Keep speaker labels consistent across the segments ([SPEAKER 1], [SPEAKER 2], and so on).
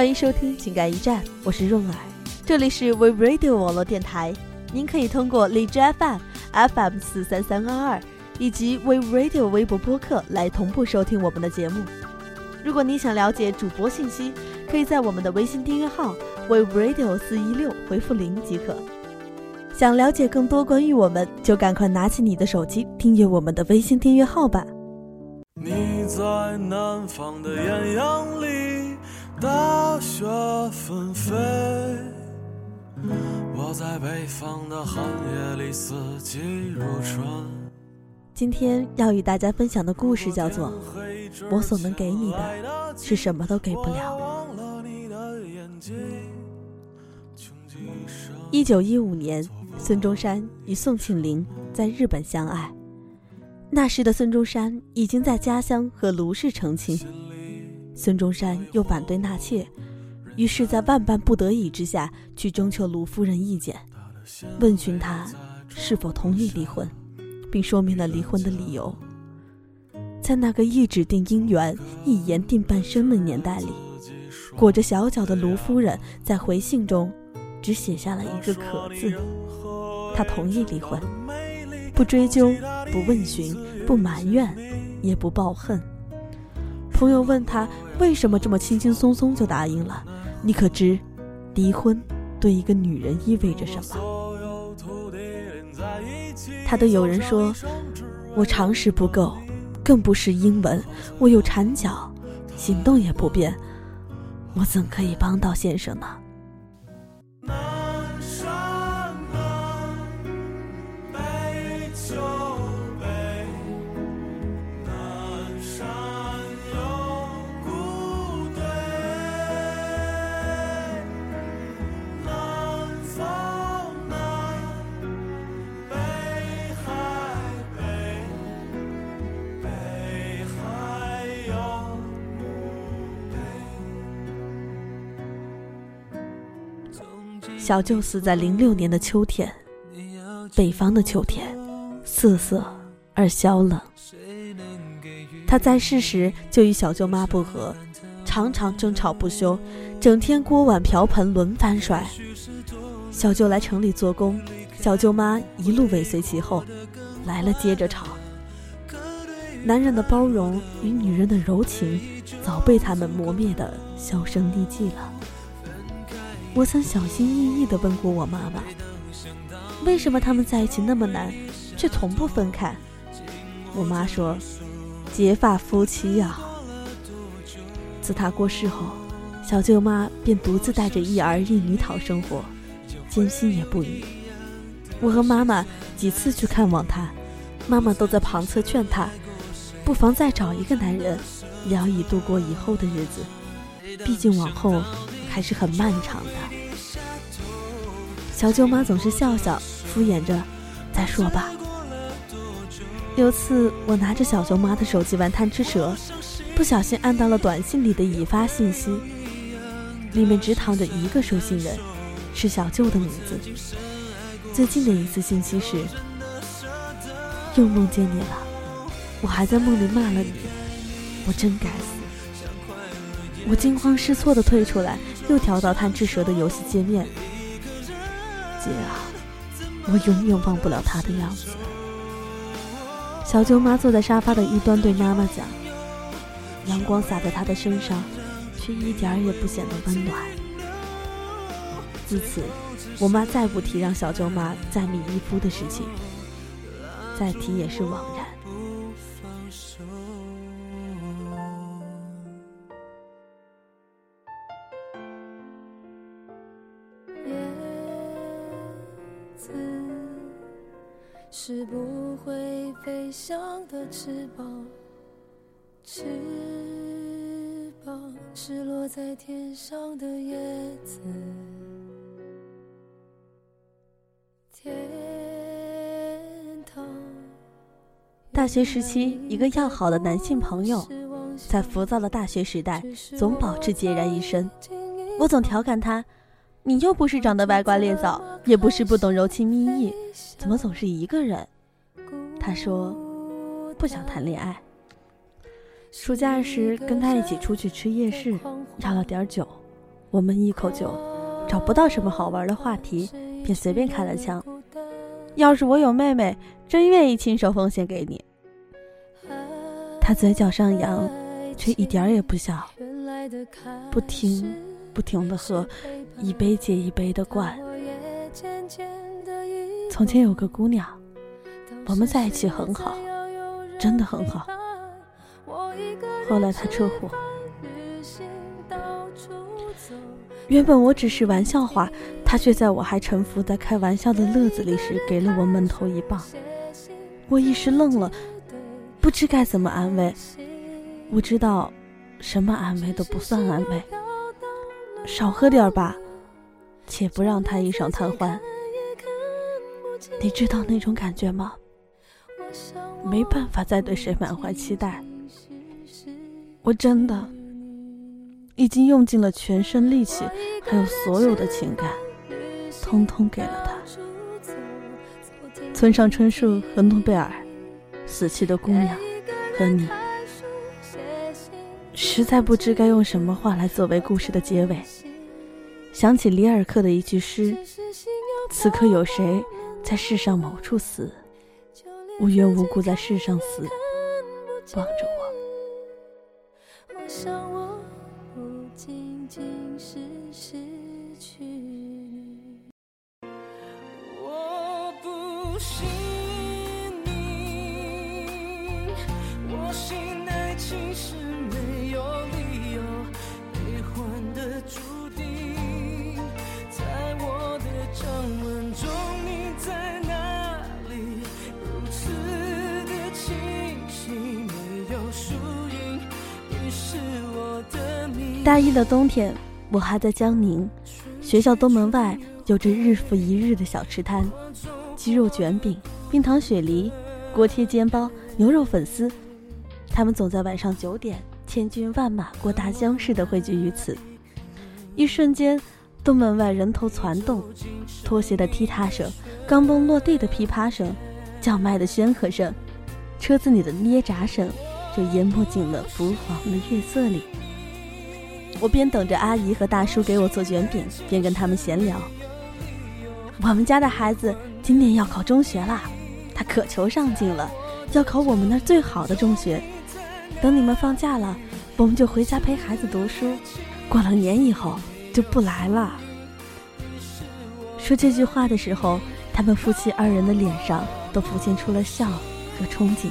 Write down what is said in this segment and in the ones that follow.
[SPEAKER 1] 欢迎收听情感驿站，我是润儿，这里是 We Radio 网络电台。您可以通过荔枝 FM FM 四三三二二以及 We Radio 微博播客来同步收听我们的节目。如果你想了解主播信息，可以在我们的微信订阅号 We Radio 四一六回复零即可。想了解更多关于我们，就赶快拿起你的手机订阅我们的微信订阅号吧。
[SPEAKER 2] 你在南方的艳阳里，大雪纷飞；我在北方的寒夜里，四季如春。
[SPEAKER 1] 今天要与大家分享的故事叫做《我所能给你的是什么都给不了》。一九一五年，孙中山与宋庆龄在日本相爱。那时的孙中山已经在家乡和卢氏成亲，孙中山又反对纳妾，于是，在万般不得已之下，去征求卢夫人意见，问询她是否同意离婚，并说明了离婚的理由。在那个一纸定姻缘、一言定半生的年代里，裹着小脚的卢夫人在回信中，只写下了一个“可”字，她同意离婚。不追究，不问询，不埋怨，也不抱恨。朋友问他为什么这么轻轻松松就答应了？你可知，离婚对一个女人意味着什么？他对有人说：“我常识不够，更不是英文，我有缠脚，行动也不便，我怎可以帮到先生呢？”小舅死在零六年的秋天，北方的秋天，瑟瑟而萧冷。他在世时就与小舅妈不和，常常争吵不休，整天锅碗瓢盆轮番摔。小舅来城里做工，小舅妈一路尾随其后，来了接着吵。男人的包容与女人的柔情，早被他们磨灭的销声匿迹了。我曾小心翼翼地问过我妈妈：“为什么他们在一起那么难，却从不分开？”我妈说：“结发夫妻呀。”自她过世后，小舅妈便独自带着一儿一女讨生活，艰辛也不渝。我和妈妈几次去看望她，妈妈都在旁侧劝她：“不妨再找一个男人，聊以度过以后的日子。毕竟往后……”还是很漫长的。小舅妈总是笑笑，敷衍着：“再说吧。”有次我拿着小舅妈的手机玩贪吃蛇，不小心按到了短信里的已发信息，里面只躺着一个收信人，是小舅的名字。最近的一次信息是：“又梦见你了，我还在梦里骂了你，我真该死。”我惊慌失措地退出来，又调到贪吃蛇的游戏界面。姐啊，我永远忘不了他的样子。小舅妈坐在沙发的一端，对妈妈讲：“阳光洒在她的身上，却一点儿也不显得温暖。”自此，我妈再不提让小舅妈再觅一夫的事情，再提也是枉然。是不会飞翔的翅膀，翅膀是落在天上的叶子。天堂。大学时期，一个要好的男性朋友，在浮躁的大学时代，总保持孑然一身。我总调侃他。你又不是长得歪瓜裂枣，也不是不懂柔情蜜意，怎么总是一个人？他说不想谈恋爱。暑假时跟他一起出去吃夜市，要了点酒，我们一口酒，找不到什么好玩的话题，便随便开了枪。要是我有妹妹，真愿意亲手奉献给你。他嘴角上扬，却一点也不笑，不听不停的喝，一杯接一杯的灌。从前有个姑娘，我们在一起很好，真的很好。后来她车祸，原本我只是玩笑话，她却在我还沉浮在开玩笑的乐子里时，给了我闷头一棒。我一时愣了，不知该怎么安慰。我知道，什么安慰都不算安慰。少喝点吧，且不让他一晌贪欢。你知道那种感觉吗？没办法再对谁满怀期待。我真的已经用尽了全身力气，还有所有的情感，通通给了他。村上春树和诺贝尔，死去的姑娘和你，实在不知该用什么话来作为故事的结尾。想起里尔克的一句诗：“此刻有谁在世上某处死，无缘无故在世上死，望着我。”我不是你。我信爱情是大一的冬天，我还在江宁，学校东门外有着日复一日的小吃摊，鸡肉卷饼、冰糖雪梨、锅贴煎包、牛肉粉丝，他们总在晚上九点，千军万马过大江似的汇聚于此。一瞬间，东门外人头攒动，拖鞋的踢踏声，钢蹦落地的噼啪声，叫卖的喧和声，车子里的捏闸声，就淹没进了浮黄的月色里。我边等着阿姨和大叔给我做卷饼，边跟他们闲聊。我们家的孩子今年要考中学啦，他可求上进了，要考我们那最好的中学。等你们放假了，我们就回家陪孩子读书。过了年以后就不来了。说这句话的时候，他们夫妻二人的脸上都浮现出了笑和憧憬。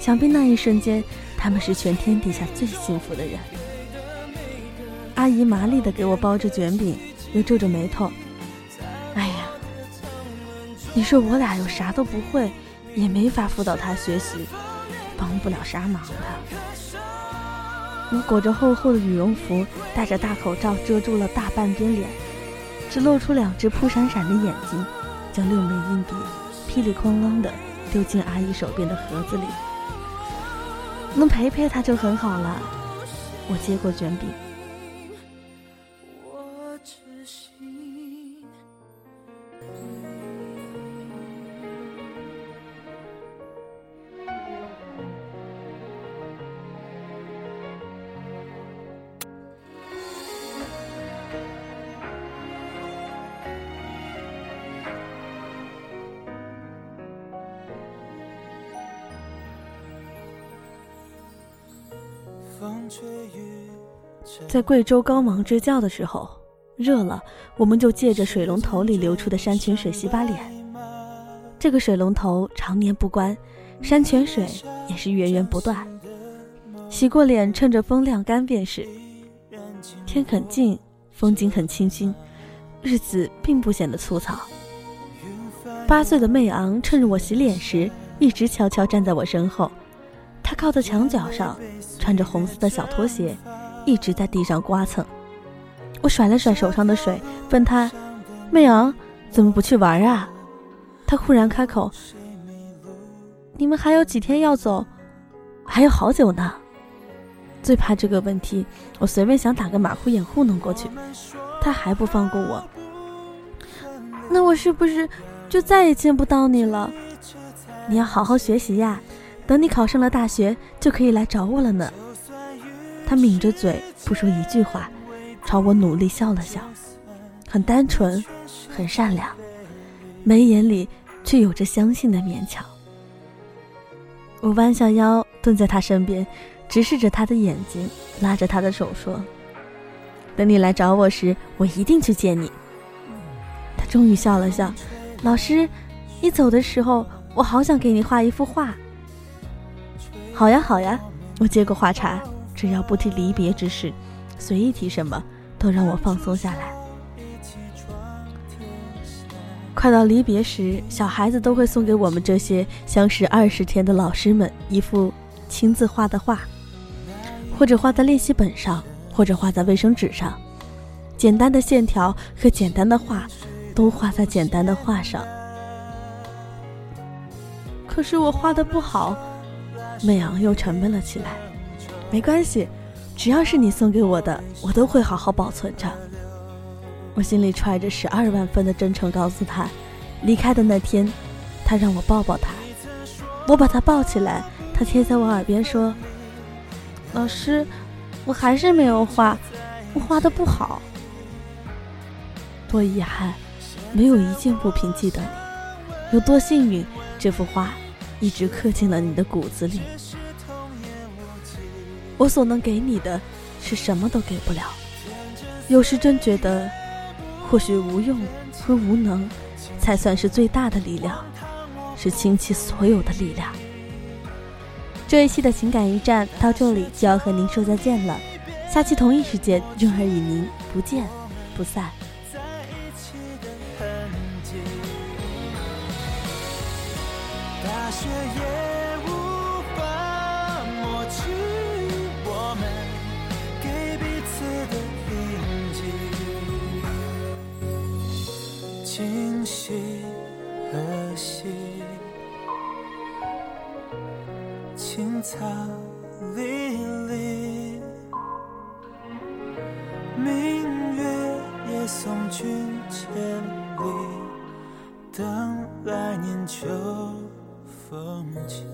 [SPEAKER 1] 想必那一瞬间，他们是全天底下最幸福的人。阿姨麻利地给我包着卷饼，又皱着眉头。哎呀，你说我俩又啥都不会，也没法辅导他学习，帮不了啥忙的。我裹着厚厚的羽绒服，戴着大口罩，遮住了大半边脸，只露出两只扑闪闪的眼睛，将六枚硬币噼里哐啷地丢进阿姨手边的盒子里。能陪陪他就很好了。我接过卷饼。在贵州高芒支教的时候，热了，我们就借着水龙头里流出的山泉水洗把脸。这个水龙头常年不关，山泉水也是源源不断。洗过脸，趁着风晾干便是。天很静，风景很清新，日子并不显得粗糙。八岁的妹昂趁着我洗脸时，一直悄悄站在我身后。他靠在墙角上，穿着红色的小拖鞋，一直在地上刮蹭。我甩了甩手上的水，问他：“妹昂，怎么不去玩啊？”他忽然开口：“你们还有几天要走？还有好久呢。”最怕这个问题，我随便想打个马虎眼糊弄过去，他还不放过我。那我是不是就再也见不到你了？你要好好学习呀。等你考上了大学，就可以来找我了呢。他抿着嘴不说一句话，朝我努力笑了笑，很单纯，很善良，眉眼里却有着相信的勉强。我弯下腰，蹲在他身边，直视着他的眼睛，拉着他的手说：“等你来找我时，我一定去见你。”他终于笑了笑，老师，你走的时候，我好想给你画一幅画。好呀，好呀，我接过画茬，只要不提离别之事，随意提什么，都让我放松下来。快到离别时，小孩子都会送给我们这些相识二十天的老师们一幅亲自画的画，或者画在练习本上，或者画在卫生纸上，简单的线条和简单的画，都画在简单的画上。可是我画的不好，美昂又沉闷了起来。没关系，只要是你送给我的，我都会好好保存着。我心里揣着十二万分的真诚，告诉他，离开的那天，他让我抱抱他，我把他抱起来，他贴在我耳边说：“老师，我还是没有画，我画的不好，多遗憾，没有一件物品记得你，有多幸运，这幅画一直刻进了你的骨子里。我所能给你的，是什么都给不了，有时真觉得。”或许无用和无能，才算是最大的力量，是倾其所有的力量。这一期的情感驿站到这里就要和您说再见了，下期同一时间，润儿与您不见不散。青草离离，明月也送君千里，等来年秋风起。